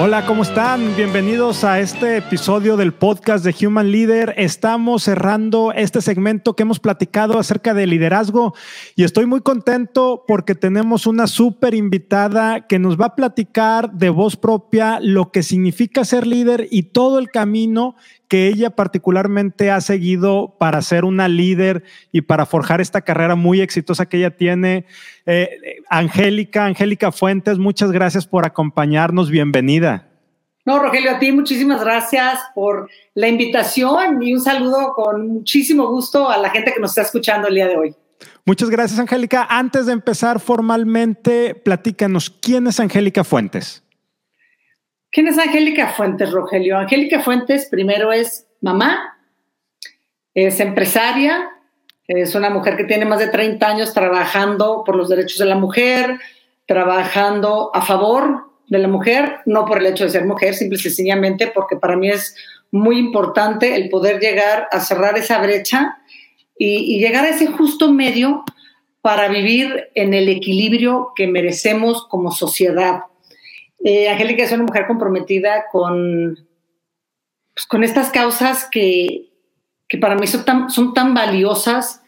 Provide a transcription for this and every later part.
Hola, ¿cómo están? Bienvenidos a este episodio del podcast de Human Leader. Estamos cerrando este segmento que hemos platicado acerca de liderazgo y estoy muy contento porque tenemos una súper invitada que nos va a platicar de voz propia lo que significa ser líder y todo el camino que ella particularmente ha seguido para ser una líder y para forjar esta carrera muy exitosa que ella tiene. Eh, Angélica, Angélica Fuentes, muchas gracias por acompañarnos. Bienvenida. No, Rogelio, a ti muchísimas gracias por la invitación y un saludo con muchísimo gusto a la gente que nos está escuchando el día de hoy. Muchas gracias, Angélica. Antes de empezar formalmente, platícanos, ¿quién es Angélica Fuentes? ¿Quién es Angélica Fuentes, Rogelio? Angélica Fuentes primero es mamá, es empresaria, es una mujer que tiene más de 30 años trabajando por los derechos de la mujer, trabajando a favor de la mujer, no por el hecho de ser mujer, simple y sencillamente porque para mí es muy importante el poder llegar a cerrar esa brecha y, y llegar a ese justo medio para vivir en el equilibrio que merecemos como sociedad. Eh, Angélica es una mujer comprometida con, pues, con estas causas que, que para mí son tan, son tan valiosas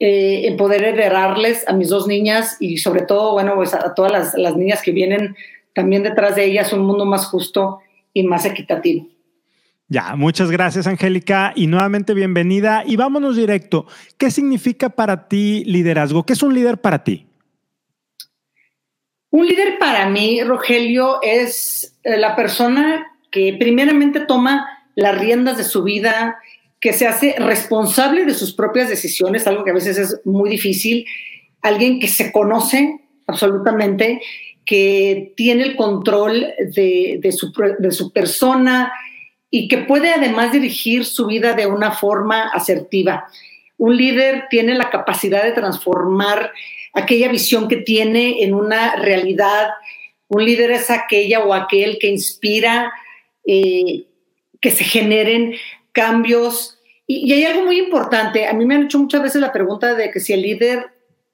eh, en poder heredarles a mis dos niñas y sobre todo, bueno, pues a, todas las, las, niñas que vienen también detrás de ellas un mundo más justo y más equitativo. Ya, muchas gracias Angélica y nuevamente bienvenida y vámonos directo. ¿Qué significa para ti liderazgo? ¿Qué es un líder para ti? Un líder para mí, Rogelio, es eh, la persona que primeramente toma las riendas de su vida, que se hace responsable de sus propias decisiones, algo que a veces es muy difícil, alguien que se conoce absolutamente, que tiene el control de, su persona y que puede además dirigir su vida de una forma asertiva. Un líder tiene la capacidad de transformar aquella visión que tiene en una realidad. Un líder es aquella o aquel que inspira eh, que se generen cambios. Y, hay algo muy importante. A mí me han hecho muchas veces la pregunta de que si el líder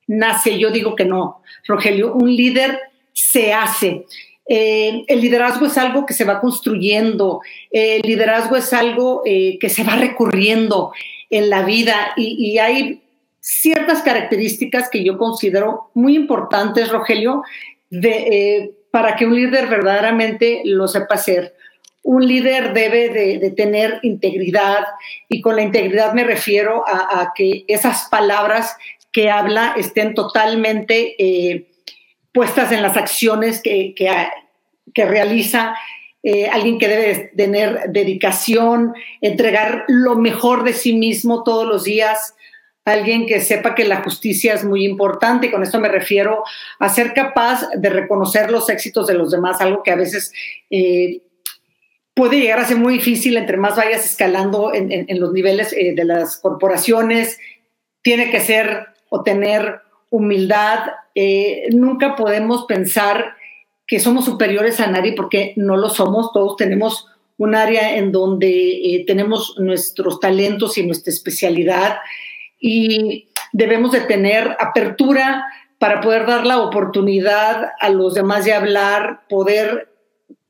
nace, yo digo que no, Rogelio, un líder se hace. Eh, el liderazgo es algo que se va construyendo, el liderazgo es algo eh, que se va recurriendo en la vida y hay ciertas características que yo considero muy importantes, Rogelio, de, eh, para que un líder verdaderamente lo sepa hacer. Un líder debe de, tener integridad y con la integridad me refiero a, que esas palabras que habla estén totalmente eh, puestas en las acciones que, que, que realiza. Eh, alguien que debe tener dedicación, entregar lo mejor de sí mismo todos los días, alguien que sepa que la justicia es muy importante y con esto me refiero a ser capaz de reconocer los éxitos de los demás, algo que a veces eh, puede llegar a ser muy difícil entre más vayas escalando en, los niveles eh, de las corporaciones, tiene que ser o tener humildad, eh, nunca podemos pensar que somos superiores a nadie porque no lo somos, todos tenemos un área en donde eh, tenemos nuestros talentos y nuestra especialidad y debemos de tener apertura para poder dar la oportunidad a los demás de hablar, poder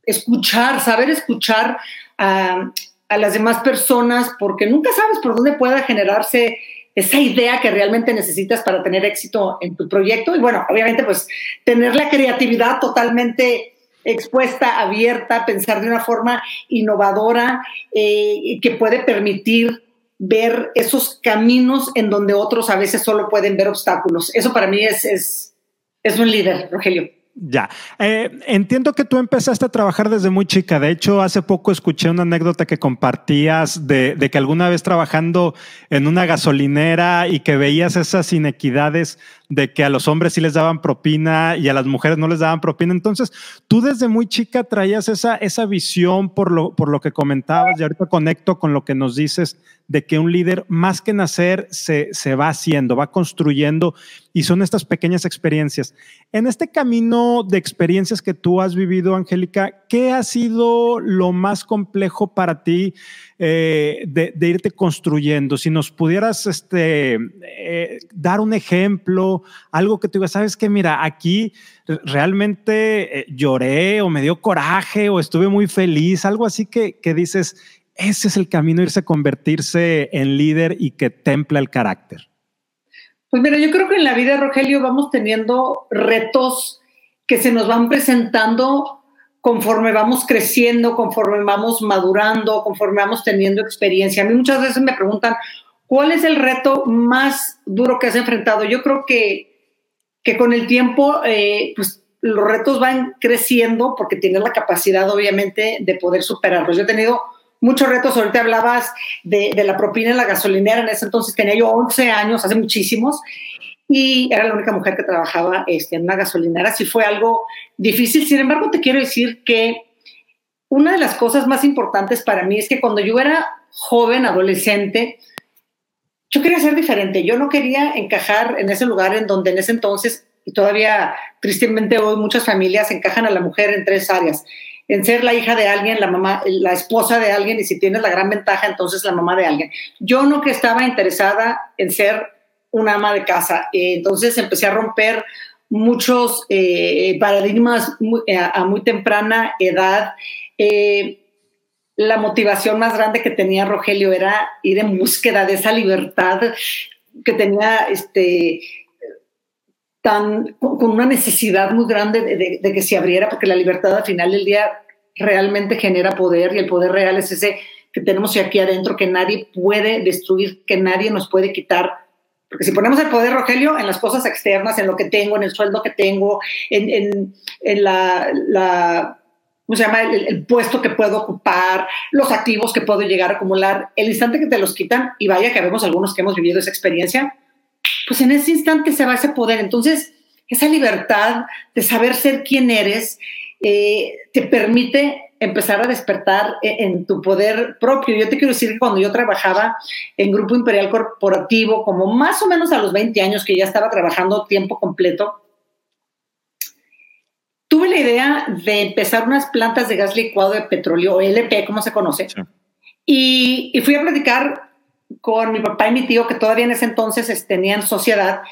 escuchar, saber escuchar a, las demás personas, porque nunca sabes por dónde pueda generarse esa idea que realmente necesitas para tener éxito en tu proyecto. Y bueno, obviamente, pues tener la creatividad totalmente expuesta, abierta, pensar de una forma innovadora eh, que puede permitir ver esos caminos en donde otros a veces solo pueden ver obstáculos. Eso para mí es, es, es un líder, Rogelio. Ya, eh, entiendo que tú empezaste a trabajar desde muy chica. De hecho, hace poco escuché una anécdota que compartías de, de, que alguna vez trabajando en una gasolinera y que veías esas inequidades de que a los hombres sí les daban propina y a las mujeres no les daban propina. Entonces, tú desde muy chica traías esa, esa visión por lo, por lo que comentabas y ahorita conecto con lo que nos dices de que un líder, más que nacer, se, se va haciendo, va construyendo y son estas pequeñas experiencias. En este camino de experiencias que tú has vivido, Angélica, ¿qué ha sido lo más complejo para ti eh, de, irte construyendo? Si nos pudieras este, eh, dar un ejemplo algo que te diga, sabes que mira, aquí realmente eh, lloré o me dio coraje o estuve muy feliz, algo así que, que dices, ese es el camino, irse a convertirse en líder y que templa el carácter. Pues mira, yo creo que en la vida, Rogelio, vamos teniendo retos que se nos van presentando conforme vamos creciendo, conforme vamos madurando, conforme vamos teniendo experiencia. A mí muchas veces me preguntan, ¿cuál es el reto más duro que has enfrentado? Yo creo que, que con el tiempo, eh, pues los retos van creciendo porque tienes la capacidad, obviamente, de poder superarlos. Yo he tenido muchos retos. Ahorita hablabas de, la propina en la gasolinera. En ese entonces tenía yo 11 años, hace muchísimos, y era la única mujer que trabajaba este, en una gasolinera. Sí fue algo difícil. Sin embargo, te quiero decir que una de las cosas más importantes para mí es que cuando yo era joven, adolescente, yo quería ser diferente. Yo no quería encajar en ese lugar en donde en ese entonces, y todavía tristemente hoy muchas familias encajan a la mujer en tres áreas en ser la hija de alguien, la mamá, la esposa de alguien, y si tienes la gran ventaja, entonces la mamá de alguien. Yo no que estaba interesada en ser una ama de casa, eh, entonces empecé a romper muchos eh, paradigmas eh, a, muy temprana edad. la motivación más grande que tenía Rogelio era ir en búsqueda de esa libertad que tenía este, tan, con una necesidad muy grande de, que se abriera, porque la libertad al final del día realmente genera poder y el poder real es ese que tenemos aquí adentro, que nadie puede destruir, que nadie nos puede quitar. Porque si ponemos el poder, Rogelio, en las cosas externas, en lo que tengo, en el sueldo que tengo, en, la, la ¿cómo se llama? El, el, puesto que puedo ocupar, los activos que puedo llegar a acumular, el instante que te los quitan, y vaya que vemos algunos que hemos vivido esa experiencia, pues en ese instante se va ese poder. Entonces, esa libertad de saber ser quién eres eh, te permite empezar a despertar e, en, tu poder propio. Yo te quiero decir que cuando yo trabajaba en Grupo Imperial Corporativo, como más o menos a los 20 años que ya estaba trabajando tiempo completo, tuve la idea de empezar unas plantas de gas licuado de petróleo, o LP, como se conoce, y, y, fui a platicar con mi papá y mi tío, que todavía en ese entonces tenían sociedad,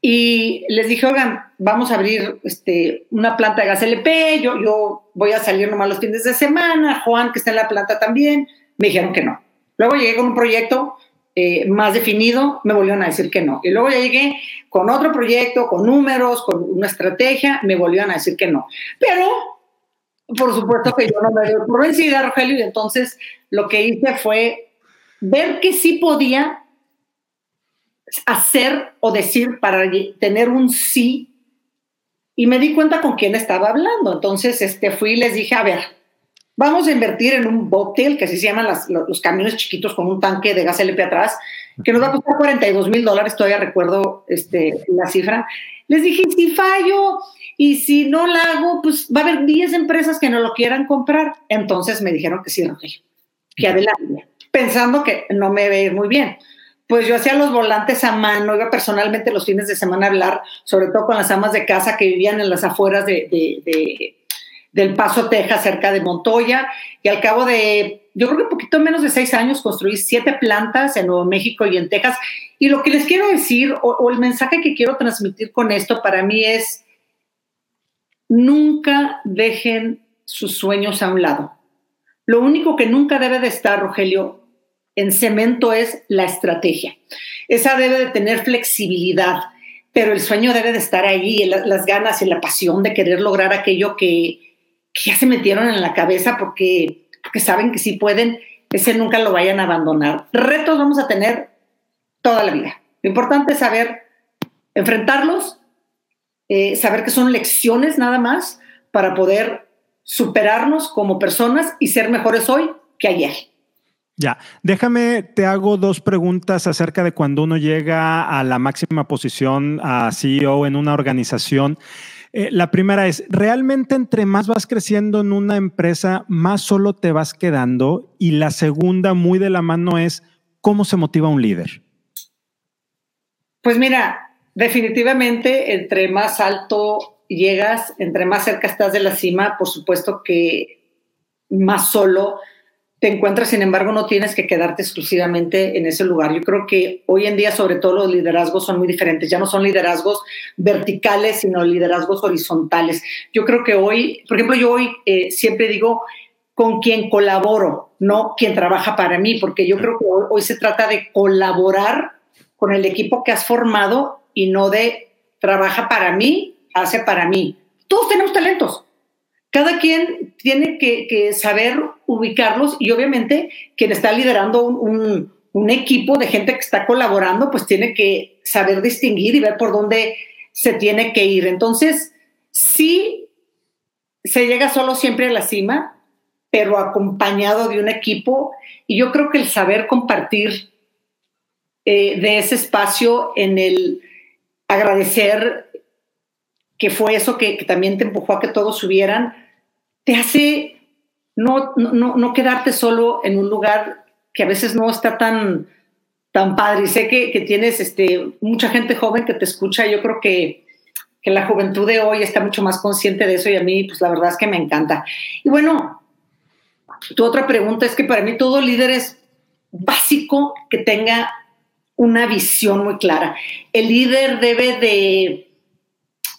y les dije, oigan, vamos a abrir este, una planta de gas LP, yo, yo voy a salir nomás los fines de semana, Juan, que está en la planta también, me dijeron que no. Luego llegué con un proyecto eh, más definido, me volvieron a decir que no. Y luego ya llegué con otro proyecto, con números, con una estrategia, me volvieron a decir que no. Pero, por supuesto que yo no me dio por vencida, Rogelio, y entonces lo que hice fue ver que sí podía hacer o decir para tener un sí. Y me di cuenta con quién estaba hablando. Entonces este, fui y les dije, a ver, vamos a invertir en un botel, que así se llaman los, camiones chiquitos con un tanque de gas LP atrás, que nos va a costar 42 mil dólares, todavía recuerdo este, la cifra. Les dije, si fallo y si no la hago, pues va a haber 10 empresas que no lo quieran comprar. Entonces me dijeron que sí, Rogelio, que adelante pensando que no me ve muy bien. Pues yo hacía los volantes a mano, iba personalmente los fines de semana a hablar, sobre todo con las amas de casa que vivían en las afueras de, del Paso, Texas, cerca de Montoya, y al cabo de, yo creo que poquito menos de seis años, construí siete plantas en Nuevo México y en Texas. Y lo que les quiero decir, o el mensaje que quiero transmitir con esto para mí es, nunca dejen sus sueños a un lado. Lo único que nunca debe de estar, Rogelio, en cemento es la estrategia. Esa debe de tener flexibilidad, pero el sueño debe de estar ahí, las ganas y la pasión de querer lograr aquello que, ya se metieron en la cabeza porque, porque saben que si pueden, ese nunca lo vayan a abandonar. Retos vamos a tener toda la vida. Lo importante es saber enfrentarlos, eh, saber que son lecciones nada más para poder superarnos como personas y ser mejores hoy que ayer. Ya, déjame, te hago dos preguntas acerca de cuando uno llega a la máxima posición a CEO en una organización. Eh, la primera es, ¿realmente entre más vas creciendo en una empresa, más solo te vas quedando? Y la segunda, muy de la mano, es, ¿cómo se motiva un líder? Pues mira, definitivamente entre más alto llegas, entre más cerca estás de la cima, por supuesto que más solo te encuentras, sin embargo, no tienes que quedarte exclusivamente en ese lugar. Yo creo que hoy en día, sobre todo, los liderazgos son muy diferentes. Ya no son liderazgos verticales, sino liderazgos horizontales. Yo creo que hoy, por ejemplo, yo hoy eh, siempre digo con quien colaboro, no quien trabaja para mí, porque yo creo que hoy se trata de colaborar con el equipo que has formado y no de trabaja para mí, hace para mí. Todos tenemos talentos cada quien tiene que, saber ubicarlos y obviamente quien está liderando un, equipo de gente que está colaborando, pues tiene que saber distinguir y ver por dónde se tiene que ir. Entonces, sí se llega solo siempre a la cima, pero acompañado de un equipo y yo creo que el saber compartir eh, de ese espacio en el agradecer que fue eso que, también te empujó a que todos subieran, te hace no, no, no, quedarte solo en un lugar que a veces no está tan, tan padre. Y sé que, que tienes este, mucha gente joven que te escucha. Yo creo que, que la juventud de hoy está mucho más consciente de eso y a mí, pues la verdad es que me encanta. Y bueno, tu otra pregunta es que para mí todo líder es básico que tenga una visión muy clara. El líder debe de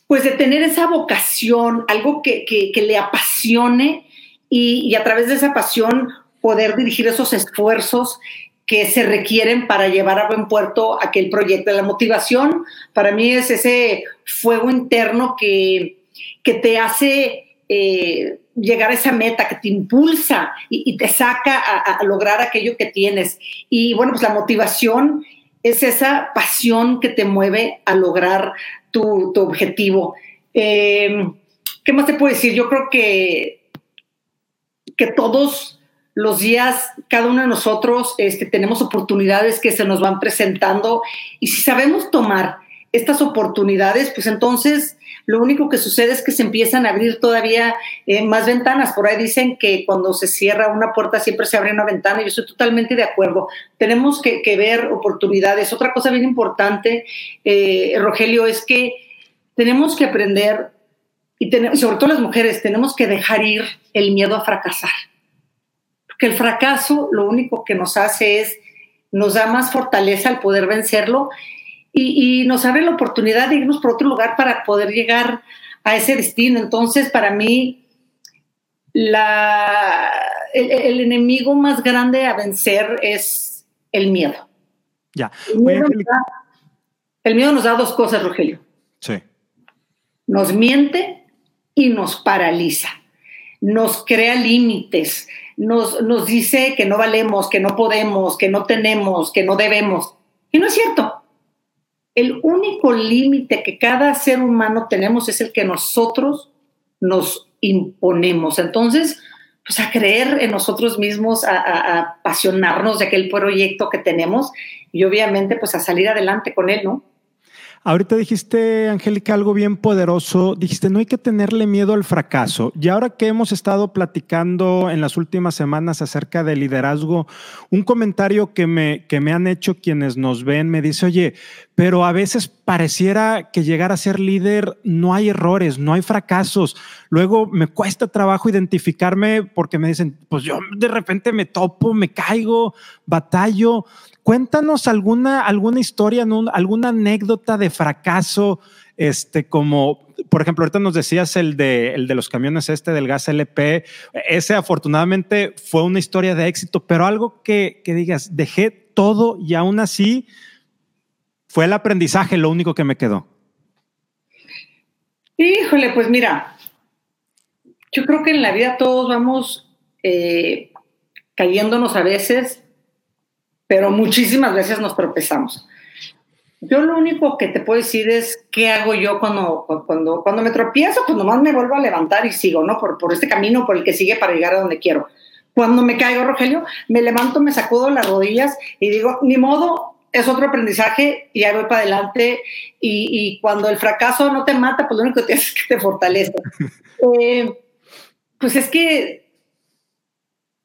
pues de tener esa vocación, algo que, le apasione y, a través de esa pasión poder dirigir esos esfuerzos que se requieren para llevar a buen puerto aquel proyecto. La motivación para mí es ese fuego interno que, que te hace eh, llegar a esa meta, que te impulsa y, te saca a, lograr aquello que tienes. Y bueno, pues la motivación es esa pasión que te mueve a lograr tu, objetivo. Em, ¿Qué más te puedo decir? Yo creo que, que todos los días, cada uno de nosotros este, tenemos oportunidades que se nos van presentando y si sabemos tomar estas oportunidades, pues entonces lo único que sucede es que se empiezan a abrir todavía eh, más ventanas. Por ahí dicen que cuando se cierra una puerta siempre se abre una ventana yo estoy totalmente de acuerdo. Tenemos que, ver oportunidades. Otra cosa bien importante, eh, Rogelio, es que tenemos que aprender, y sobre todo las mujeres, tenemos que dejar ir el miedo a fracasar. Porque el fracaso lo único que nos hace es, nos da más fortaleza al poder vencerlo y, nos abre la oportunidad de irnos por otro lugar para poder llegar a ese destino. Entonces, para mí, la, el, enemigo más grande a vencer es el miedo. Ya. El miedo, nos da, dos cosas, Rogelio. Sí. Nos miente y nos paraliza. Nos crea límites. Nos, nos dice que no valemos, que no podemos, que no tenemos, que no debemos. Y no es cierto el único límite que cada ser humano tenemos es el que nosotros nos imponemos. Entonces, pues a creer en nosotros mismos, a, apasionarnos de aquel proyecto que tenemos y obviamente pues a salir adelante con él, ¿no? Ahorita dijiste, Angélica, algo bien poderoso. Dijiste, no hay que tenerle miedo al fracaso. Y ahora que hemos estado platicando en las últimas semanas acerca del liderazgo, un comentario que me, que me han hecho quienes nos ven me dice, oye, pero a veces pareciera que llegar a ser líder no hay errores, no hay fracasos. Luego me cuesta trabajo identificarme porque me dicen, pues yo de repente me topo, me caigo, batallo. Cuéntanos alguna, alguna historia, alguna anécdota de fracaso, este, como, por ejemplo, ahorita nos decías el de, los camiones este del gas LP. Ese afortunadamente fue una historia de éxito, pero algo que, que digas, dejé todo y aún así fue el aprendizaje lo único que me quedó. Híjole, pues mira, yo creo que en la vida todos vamos eh, cayéndonos a veces pero muchísimas veces nos tropezamos. Yo lo único que te puedo decir es qué hago yo cuando, cuando, cuando me tropiezo, pues nomás me vuelvo a levantar y sigo, ¿no? Por, por este camino por el que sigue para llegar a donde quiero. Cuando me caigo, Rogelio, me levanto, me sacudo las rodillas y digo, ni modo, es otro aprendizaje y ahí voy para adelante. Y, y, cuando el fracaso no te mata, pues lo único que te hace es que te fortalece. Eh, pues es que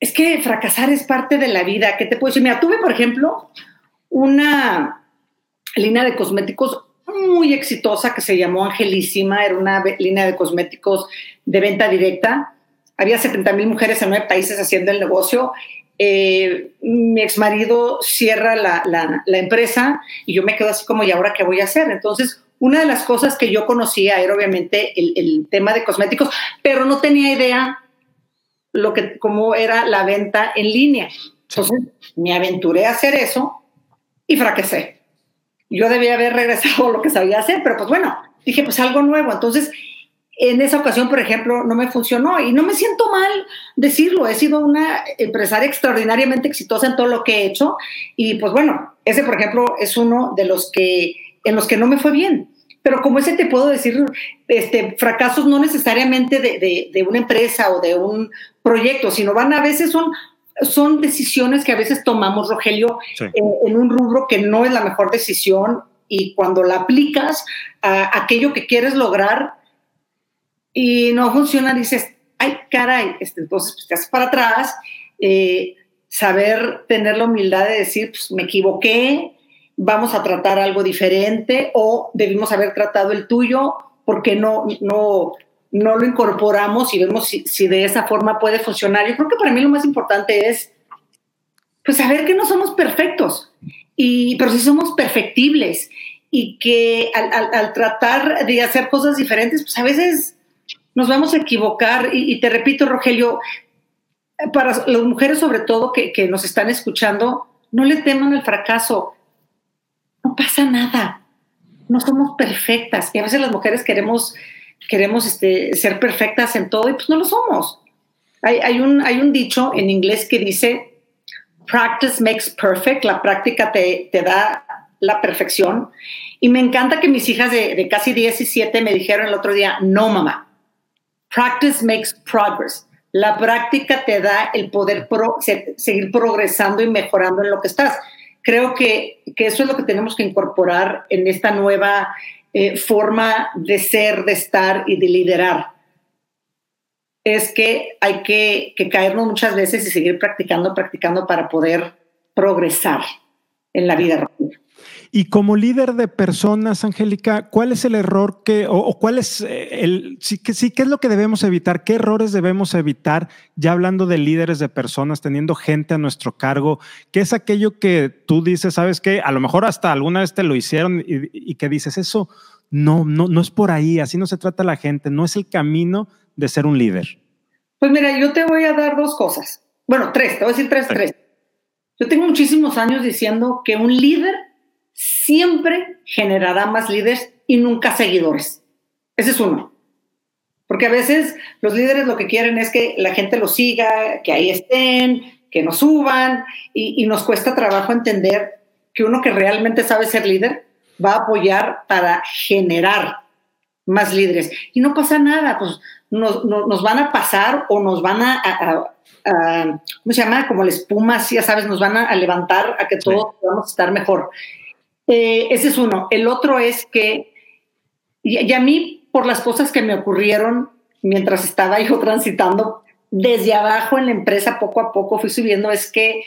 es que fracasar es parte de la vida. ¿Qué te puedo decir? Mira, tuve, por ejemplo, una línea de cosméticos muy exitosa que se llamó Angelísima. Era una línea de cosméticos de venta directa. Había 70 mil mujeres en nueve países haciendo el negocio eh, mi ex marido cierra la, empresa y yo me quedo así como, ¿y ahora qué voy a hacer? Entonces, una de las cosas que yo conocía era obviamente el tema de cosméticos, pero no tenía idea lo que, cómo era la venta en línea. Entonces, me aventuré a hacer eso y fracasé. Yo debía haber regresado a lo que sabía hacer, pero pues bueno, dije, pues algo nuevo. Entonces, en esa ocasión, por ejemplo, no me funcionó y no me siento mal decirlo. He sido una empresaria extraordinariamente exitosa en todo lo que he hecho y pues bueno, ese por ejemplo es uno de los que en los que no me fue bien. Pero como ese te puedo decir, este, fracasos no necesariamente de, de, una empresa o de un proyecto, sino van a veces son, son decisiones que a veces tomamos, Rogelio, en un rubro que no es la mejor decisión y cuando la aplicas a aquello que quieres lograr, y no funciona, dices, ay, caray, este, entonces pues, te haces para atrás, eh, saber tener la humildad de decir, pues me equivoqué, vamos a tratar algo diferente o debimos haber tratado el tuyo porque no, no, no lo incorporamos y vemos si, si, de esa forma puede funcionar. Yo creo que para mí lo más importante es pues saber que no somos perfectos, y, pero sí somos perfectibles y que al, al, tratar de hacer cosas diferentes, pues a veces nos vamos a equivocar y, te repito, Rogelio, para las mujeres sobre todo que, nos están escuchando, no le teman el fracaso. No pasa nada. No somos perfectas. Y a veces las mujeres queremos, queremos este, ser perfectas en todo y pues no lo somos. Hay, un, hay un dicho en inglés que dice, practice makes perfect, la práctica te, da la perfección. Y me encanta que mis hijas de, casi 17 me dijeron el otro día, no mamá, Practice makes progress. La práctica te da el poder seguir progresando y mejorando en lo que estás. Creo que, eso es lo que tenemos que incorporar en esta nueva eh, forma de ser, de estar y de liderar. Es que hay que, que caernos muchas veces y seguir practicando, practicando para poder progresar en la vida. Y como líder de personas, Angélica, ¿cuál es el error que, o, cuál es eh, el, sí, sí, qué es lo que debemos evitar? ¿Qué errores debemos evitar ya hablando de líderes de personas, teniendo gente a nuestro cargo? ¿Qué es aquello que tú dices, sabes qué? A lo mejor hasta alguna vez te lo hicieron y, y que dices, eso no, no, no es por ahí, así no se trata la gente, no es el camino de ser un líder. Pues mira, yo te voy a dar dos cosas. Bueno, tres, te voy a decir tres, tres. Yo tengo muchísimos años diciendo que un líder siempre generará más líderes y nunca seguidores. Ese es uno. Porque a veces los líderes lo que quieren es que la gente los siga, que ahí estén, que nos suban, y, nos cuesta trabajo entender que uno que realmente sabe ser líder va a apoyar para generar más líderes. Y no pasa nada, pues nos, nos van a pasar o nos van a, ¿cómo se llama? Como la espuma, ya sabes, nos van a, levantar a que todos podamos estar mejor. Eh, ese es uno. El otro es que, y, a mí, por las cosas que me ocurrieron mientras estaba yo transitando desde abajo en la empresa, poco a poco fui subiendo, es que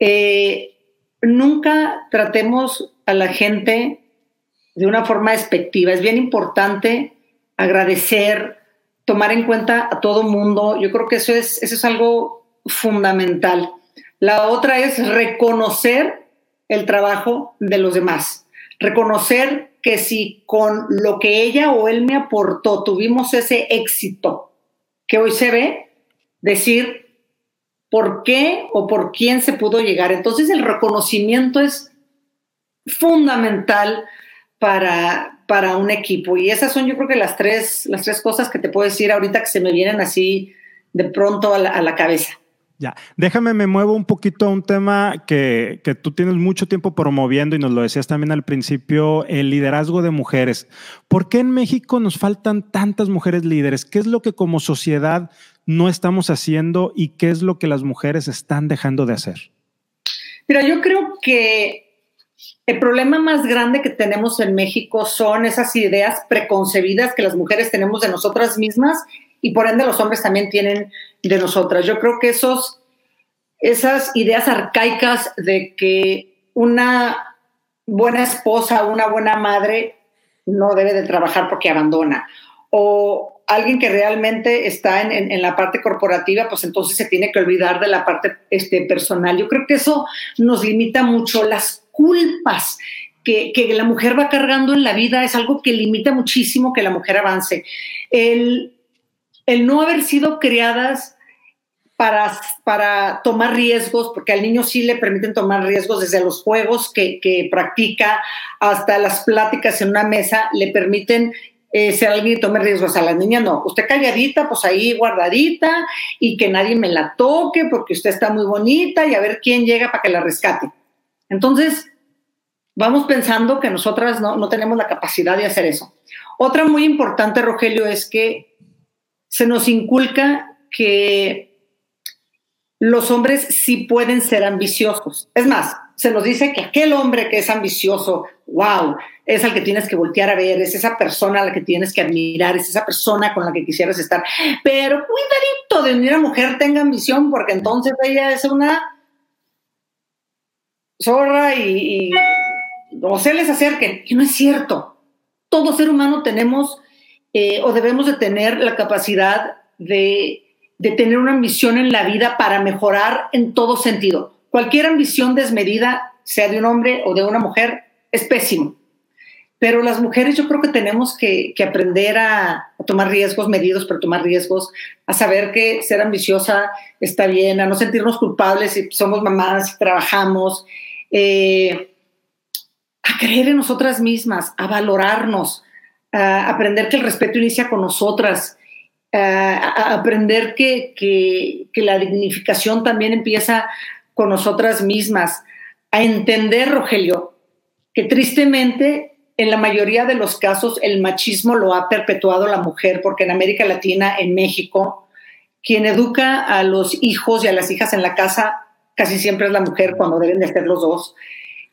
eh, nunca tratemos a la gente de una forma despectiva. Es bien importante agradecer, tomar en cuenta a todo mundo. Yo creo que eso es, eso es algo fundamental. La otra es reconocer el trabajo de los demás. Reconocer que si con lo que ella o él me aportó tuvimos ese éxito que hoy se ve, decir por qué o por quién se pudo llegar. Entonces el reconocimiento es fundamental para, para un equipo. Y esas son yo creo que las tres, las tres cosas que te puedo decir ahorita que se me vienen así de pronto a la cabeza. Ya, déjame, me muevo un poquito a un tema que, que, tú tienes mucho tiempo promoviendo y nos lo decías también al principio, el liderazgo de mujeres. ¿Por qué en México nos faltan tantas mujeres líderes? ¿Qué es lo que como sociedad no estamos haciendo y qué es lo que las mujeres están dejando de hacer? Mira, yo creo que el problema más grande que tenemos en México son esas ideas preconcebidas que las mujeres tenemos de nosotras mismas y por ende los hombres también tienen de nosotras. Yo creo que esos, esas ideas arcaicas de que una buena esposa, una buena madre no debe de trabajar porque abandona, o alguien que realmente está en, la parte corporativa, pues entonces se tiene que olvidar de la parte este, personal. Yo creo que eso nos limita mucho. Las culpas que, la mujer va cargando en la vida es algo que limita muchísimo que la mujer avance. El, el no haber sido criadas para, para, tomar riesgos, porque al niño sí le permiten tomar riesgos desde los juegos que, que practica hasta las pláticas en una mesa, le permiten eh, ser alguien y tome riesgos. A la niña no, usted calladita, pues ahí guardadita y que nadie me la toque porque usted está muy bonita y a ver quién llega para que la rescate. Entonces, vamos pensando que nosotras no, no tenemos la capacidad de hacer eso. Otra muy importante, Rogelio, es que se nos inculca que los hombres sí pueden ser ambiciosos. Es más, se nos dice que aquel hombre que es ambicioso, wow, es al que tienes que voltear a ver, es esa persona a la que tienes que admirar, es esa persona con la que quisieras estar. Pero cuidadito de una mujer tenga ambición, porque entonces ella es una zorra y, no se les acerquen. Y no es cierto. Todo ser humano tenemos eh, o debemos de tener la capacidad de de tener una ambición en la vida para mejorar en todo sentido. Cualquier ambición desmedida, sea de un hombre o de una mujer, es pésimo. Pero las mujeres yo creo que tenemos que, aprender a, tomar riesgos medidos, pero tomar riesgos, a saber que ser ambiciosa está bien, a no sentirnos culpables si somos mamás, si trabajamos, eh, a creer en nosotras mismas, a valorarnos, a aprender que el respeto inicia con nosotras, a aprender que, que, la dignificación también empieza con nosotras mismas, a entender, Rogelio, que tristemente en la mayoría de los casos el machismo lo ha perpetuado la mujer, porque en América Latina, en México, quien educa a los hijos y a las hijas en la casa casi siempre es la mujer cuando deben de ser los dos.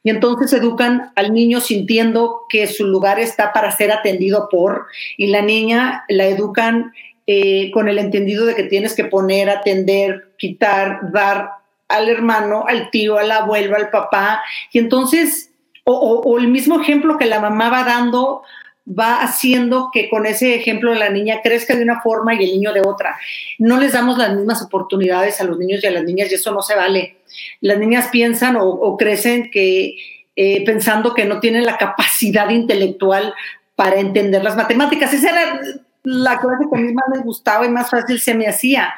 Y entonces educan al niño sintiendo que su lugar está para ser atendido por, y la niña la educan eh, con el entendido de que tienes que poner, atender, quitar, dar al hermano, al tío, al abuelo, al papá. Y entonces, o, el mismo ejemplo que la mamá va dando, va haciendo que con ese ejemplo la niña crezca de una forma y el niño de otra. No les damos las mismas oportunidades a los niños y a las niñas y eso no se vale. Las niñas piensan o, crecen que eh, pensando que no tienen la capacidad intelectual para entender las matemáticas. Esa era la clase que a mí más me gustaba y más fácil se me hacía.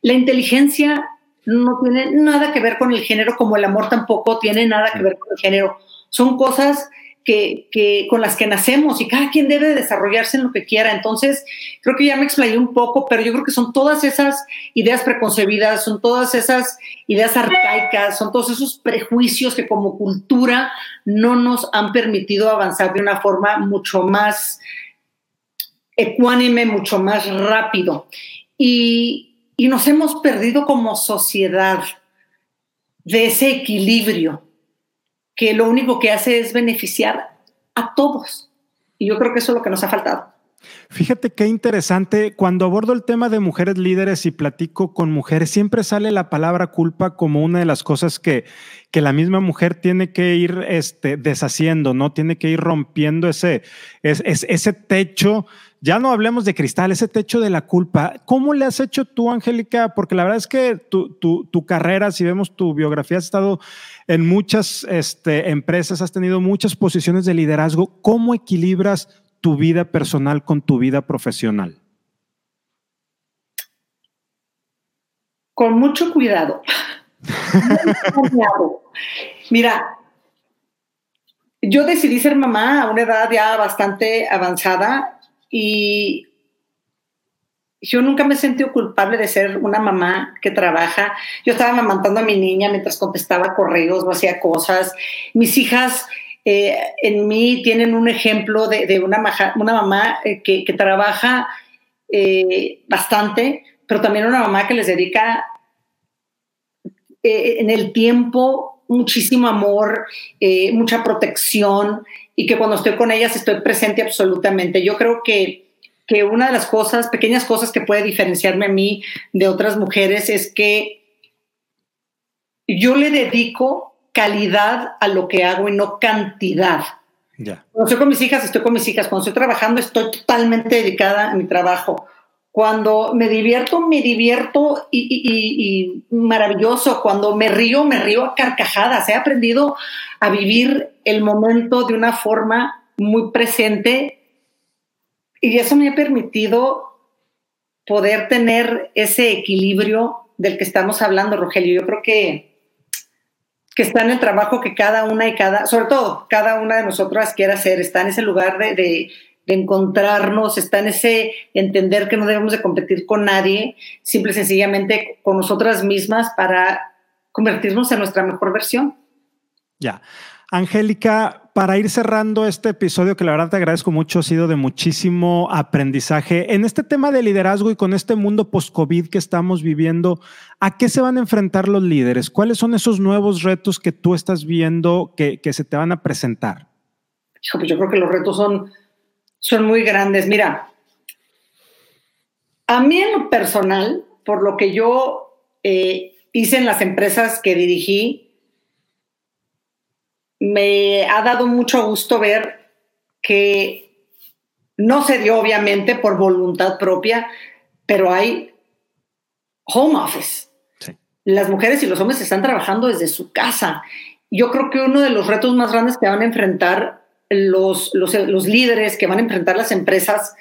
La inteligencia no tiene nada que ver con el género, como el amor tampoco tiene nada que ver con el género. Son cosas que, con las que nacemos y cada quien debe desarrollarse en lo que quiera. Entonces, creo que ya me explayé un poco, pero yo creo que son todas esas ideas preconcebidas, son todas esas ideas arcaicas, son todos esos prejuicios que como cultura no nos han permitido avanzar de una forma mucho más ecuánime, mucho más rápido. Y, nos hemos perdido como sociedad de ese equilibrio que lo único que hace es beneficiar a todos. Y yo creo que eso es lo que nos ha faltado. Fíjate qué interesante, cuando abordo el tema de mujeres líderes y platico con mujeres, siempre sale la palabra culpa como una de las cosas que, que la misma mujer tiene que ir este, deshaciendo, ¿no? Tiene que ir rompiendo ese, ese techo ya no hablemos de cristal, ese techo de la culpa. ¿Cómo le has hecho tú, Angélica? Porque la verdad es que tu, carrera, si vemos tu biografía, has estado en muchas este, empresas, has tenido muchas posiciones de liderazgo. ¿Cómo equilibras tu vida personal con tu vida profesional? Con mucho cuidado. Mira, yo decidí ser mamá a una edad ya bastante avanzada y yo nunca me he sentido culpable de ser una mamá que trabaja. Yo estaba amamantando a mi niña mientras contestaba correos o hacía cosas. Mis hijas eh, en mí tienen un ejemplo de, una, una, mamá eh, que, trabaja eh, bastante, pero también una mamá que les dedica en el tiempo muchísimo amor, mucha protección y que cuando estoy con ellas estoy presente absolutamente. Yo creo que, que una de las cosas, pequeñas cosas que puede diferenciarme a mí de otras mujeres es que yo le dedico calidad a lo que hago y no cantidad. Cuando estoy con mis hijas, estoy con mis hijas. Cuando estoy trabajando, estoy totalmente dedicada a mi trabajo. Cuando me divierto, me divierto y, maravilloso. Cuando me río, me río a carcajadas. He aprendido a vivir el momento de una forma muy presente y eso me ha permitido poder tener ese equilibrio del que estamos hablando, Rogelio. Yo creo que, que está en el trabajo que cada una y cada, sobre todo cada una de nosotras quiere hacer, está en ese lugar de, de, encontrarnos, está en ese entender que no debemos de competir con nadie, simple y sencillamente con nosotras mismas para convertirnos en nuestra mejor versión. Ya. Angélica, para ir cerrando este episodio, que la verdad te agradezco mucho, ha sido de muchísimo aprendizaje. En este tema de liderazgo y con este mundo post-COVID que estamos viviendo, ¿a qué se van a enfrentar los líderes? ¿Cuáles son esos nuevos retos que tú estás viendo que, se te van a presentar? Pues yo creo que los retos son, son muy grandes. Mira, a mí en lo personal, por lo que yo eh, hice en las empresas que dirigí, me ha dado mucho gusto ver que no se dio obviamente por voluntad propia, pero hay home office. Las mujeres y los hombres están trabajando desde su casa. Yo creo que uno de los retos más grandes que van a enfrentar los, los, los líderes, que van a enfrentar las empresas,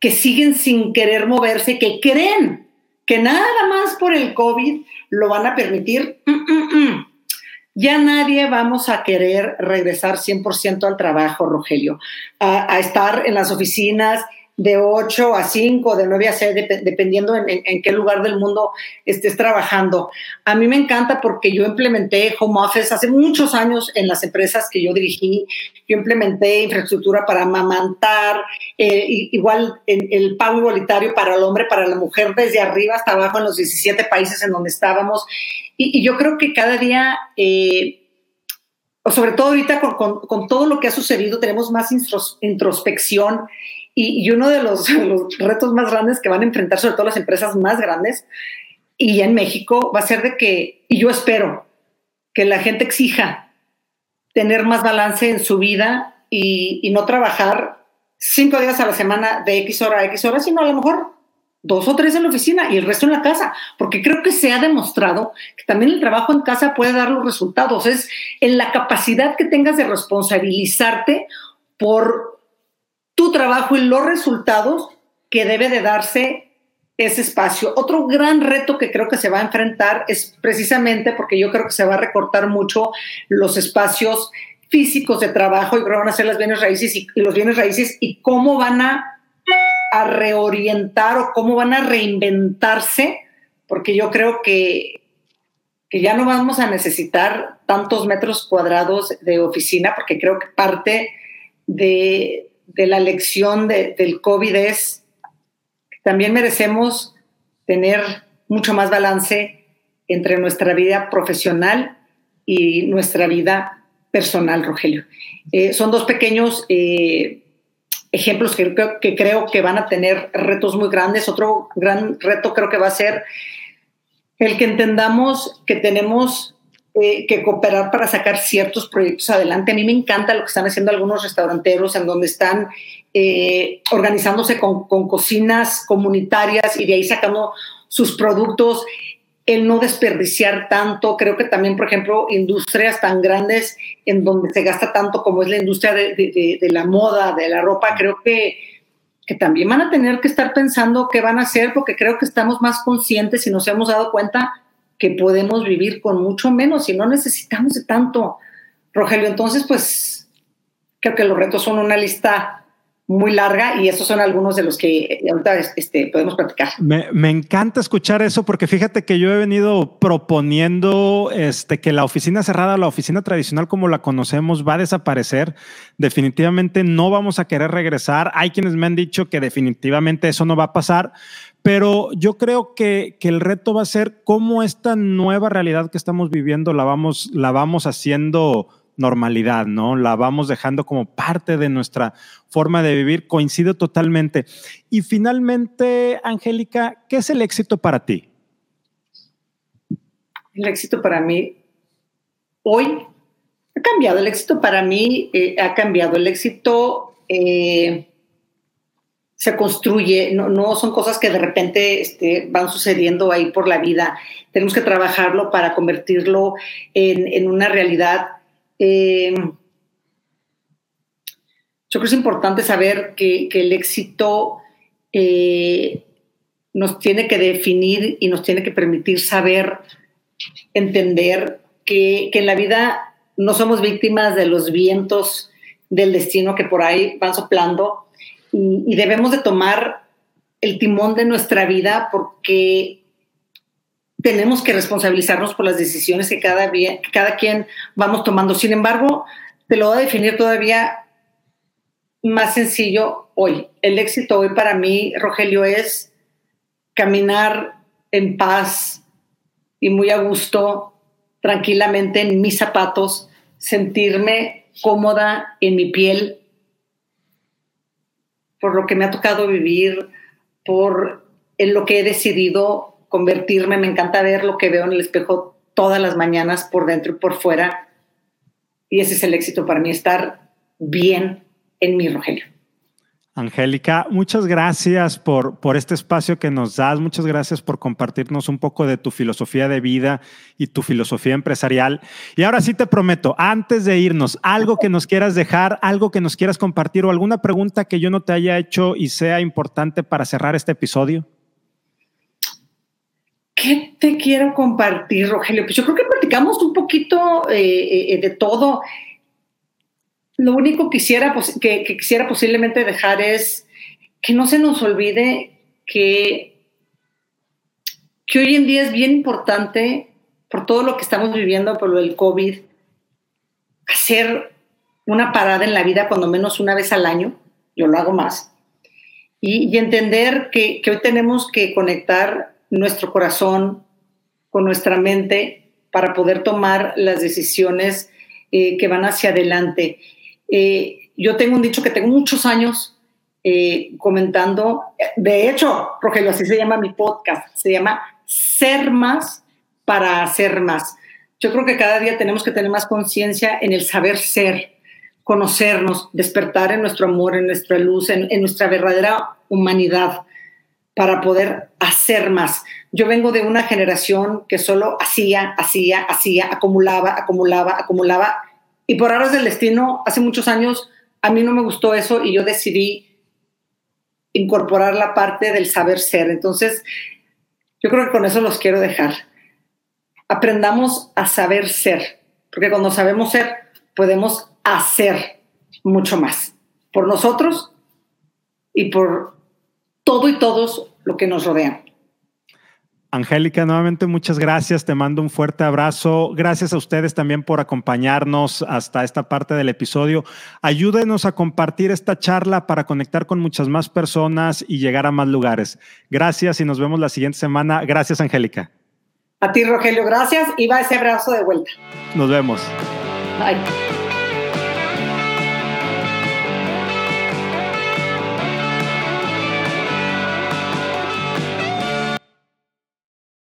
que siguen sin querer moverse, que creen que nada más por el COVID lo van a permitir. Mm, mm, mm ya nadie vamos a querer regresar 100% al trabajo, Rogelio, a, estar en las oficinas de 8 a 5, de 9 a 6, dependiendo en, qué lugar del mundo estés trabajando. A mí me encanta porque yo implementé home office hace muchos años en las empresas que yo dirigí. Yo implementé infraestructura para amamantar, eh, igual el pago igualitario para el hombre, para la mujer, desde arriba hasta abajo en los 17 países en donde estábamos. Y, yo creo que cada día... Eh, sobre todo ahorita con, con, todo lo que ha sucedido, tenemos más introspección y, uno de los, retos más grandes que van a enfrentar, sobre todo las empresas más grandes, y en México, va a ser de que, y yo espero, que la gente exija tener más balance en su vida y, no trabajar cinco días a la semana de X hora a X hora, sino a lo mejor dos o tres en la oficina y el resto en la casa, porque creo que se ha demostrado que también el trabajo en casa puede dar los resultados. Es en la capacidad que tengas de responsabilizarte por tu trabajo y los resultados que debe de darse ese espacio. Otro gran reto que creo que se va a enfrentar es precisamente porque yo creo que se va a recortar mucho los espacios físicos de trabajo y van a ser las bienes raíces y, los bienes raíces y cómo van a, a, reorientar o cómo van a reinventarse, porque yo creo que, que ya no vamos a necesitar tantos metros cuadrados de oficina, porque creo que parte de, de la lección del COVID es que también merecemos tener mucho más balance entre nuestra vida profesional y nuestra vida personal, Rogelio. Eh, son dos pequeños eh, ejemplos que, que, creo que van a tener retos muy grandes. Otro gran reto creo que va a ser el que entendamos que tenemos eh, que cooperar para sacar ciertos proyectos adelante. A mí me encanta lo que están haciendo algunos restauranteros en donde están eh, organizándose con, con, cocinas comunitarias y de ahí sacando sus productos, el no desperdiciar tanto. Creo que también, por ejemplo, industrias tan grandes en donde se gasta tanto como es la industria de, de, la moda, de la ropa, creo que, que también van a tener que estar pensando qué van a hacer porque creo que estamos más conscientes y nos hemos dado cuenta que podemos vivir con mucho menos y no necesitamos de tanto, Rogelio. Entonces, pues creo que los retos son una lista muy larga y esos son algunos de los que ahorita este, podemos platicar. Me, encanta escuchar eso porque fíjate que yo he venido proponiendo este, que la oficina cerrada, la oficina tradicional como la conocemos va a desaparecer. Definitivamente no vamos a querer regresar. Hay quienes me han dicho que definitivamente eso no va a pasar, pero yo creo que, que, el reto va a ser cómo esta nueva realidad que estamos viviendo la vamos, la vamos haciendo normalidad, ¿no? La vamos dejando como parte de nuestra forma de vivir, coincide totalmente. Y finalmente, Angélica, ¿qué es el éxito para ti? El éxito para mí hoy Ha cambiado el éxito para mí, eh, ha cambiado el éxito. Eh, se construye, no, son cosas que de repente este, van sucediendo ahí por la vida. Tenemos que trabajarlo para convertirlo en, una realidad. Eh, yo creo que es importante saber que, el éxito nos tiene que definir y nos tiene que permitir saber, entender que, que en la vida no somos víctimas de los vientos del destino que por ahí van soplando y, debemos de tomar el timón de nuestra vida porque tenemos que responsabilizarnos por las decisiones que cada, cada quien vamos tomando. Sin embargo, te lo voy a definir todavía más sencillo hoy. El éxito hoy para mí, Rogelio, es caminar en paz y muy a gusto, tranquilamente en mis zapatos, sentirme cómoda en mi piel por lo que me ha tocado vivir, por en lo que he decidido convertirme. Me encanta ver lo que veo en el espejo todas las mañanas, por dentro y por fuera. Y ese es el éxito para mí, estar bien en mi Rogelio. Angélica, muchas gracias por, por este espacio que nos das, muchas gracias por compartirnos un poco de tu filosofía de vida y tu filosofía empresarial. Y ahora sí te prometo, antes de irnos, algo que nos quieras dejar, algo que nos quieras compartir o alguna pregunta que yo no te haya hecho y sea importante para cerrar este episodio. ¿Qué te quiero compartir, Rogelio? Pues yo creo que platicamos un poquito eh, eh, de todo. Lo único que quisiera, que, quisiera posiblemente dejar es que no se nos olvide que, que hoy en día es bien importante, por todo lo que estamos viviendo, por lo del COVID, hacer una parada en la vida cuando menos una vez al año, yo lo hago más, y, entender que, hoy tenemos que conectar nuestro corazón con nuestra mente para poder tomar las decisiones eh, que van hacia adelante. Eh, yo tengo un dicho que tengo muchos años eh, comentando, de hecho, Rogelio, así se llama mi podcast, se llama Ser más para hacer más. Yo creo que cada día tenemos que tener más conciencia en el saber ser, conocernos, despertar en nuestro amor, en nuestra luz, en, en nuestra verdadera humanidad para poder hacer más. Yo vengo de una generación que solo hacía, hacía, hacía, acumulaba, acumulaba, acumulaba y por aras del destino, hace muchos años, a mí no me gustó eso y yo decidí incorporar la parte del saber ser. Entonces, yo creo que con eso los quiero dejar. Aprendamos a saber ser, porque cuando sabemos ser, podemos hacer mucho más por nosotros y por todo y todos lo que nos rodean. Angélica, nuevamente muchas gracias, te mando un fuerte abrazo. Gracias a ustedes también por acompañarnos hasta esta parte del episodio. Ayúdenos a compartir esta charla para conectar con muchas más personas y llegar a más lugares. Gracias y nos vemos la siguiente semana. Gracias, Angélica. A ti, Rogelio, gracias y va ese abrazo de vuelta. Nos vemos. Bye.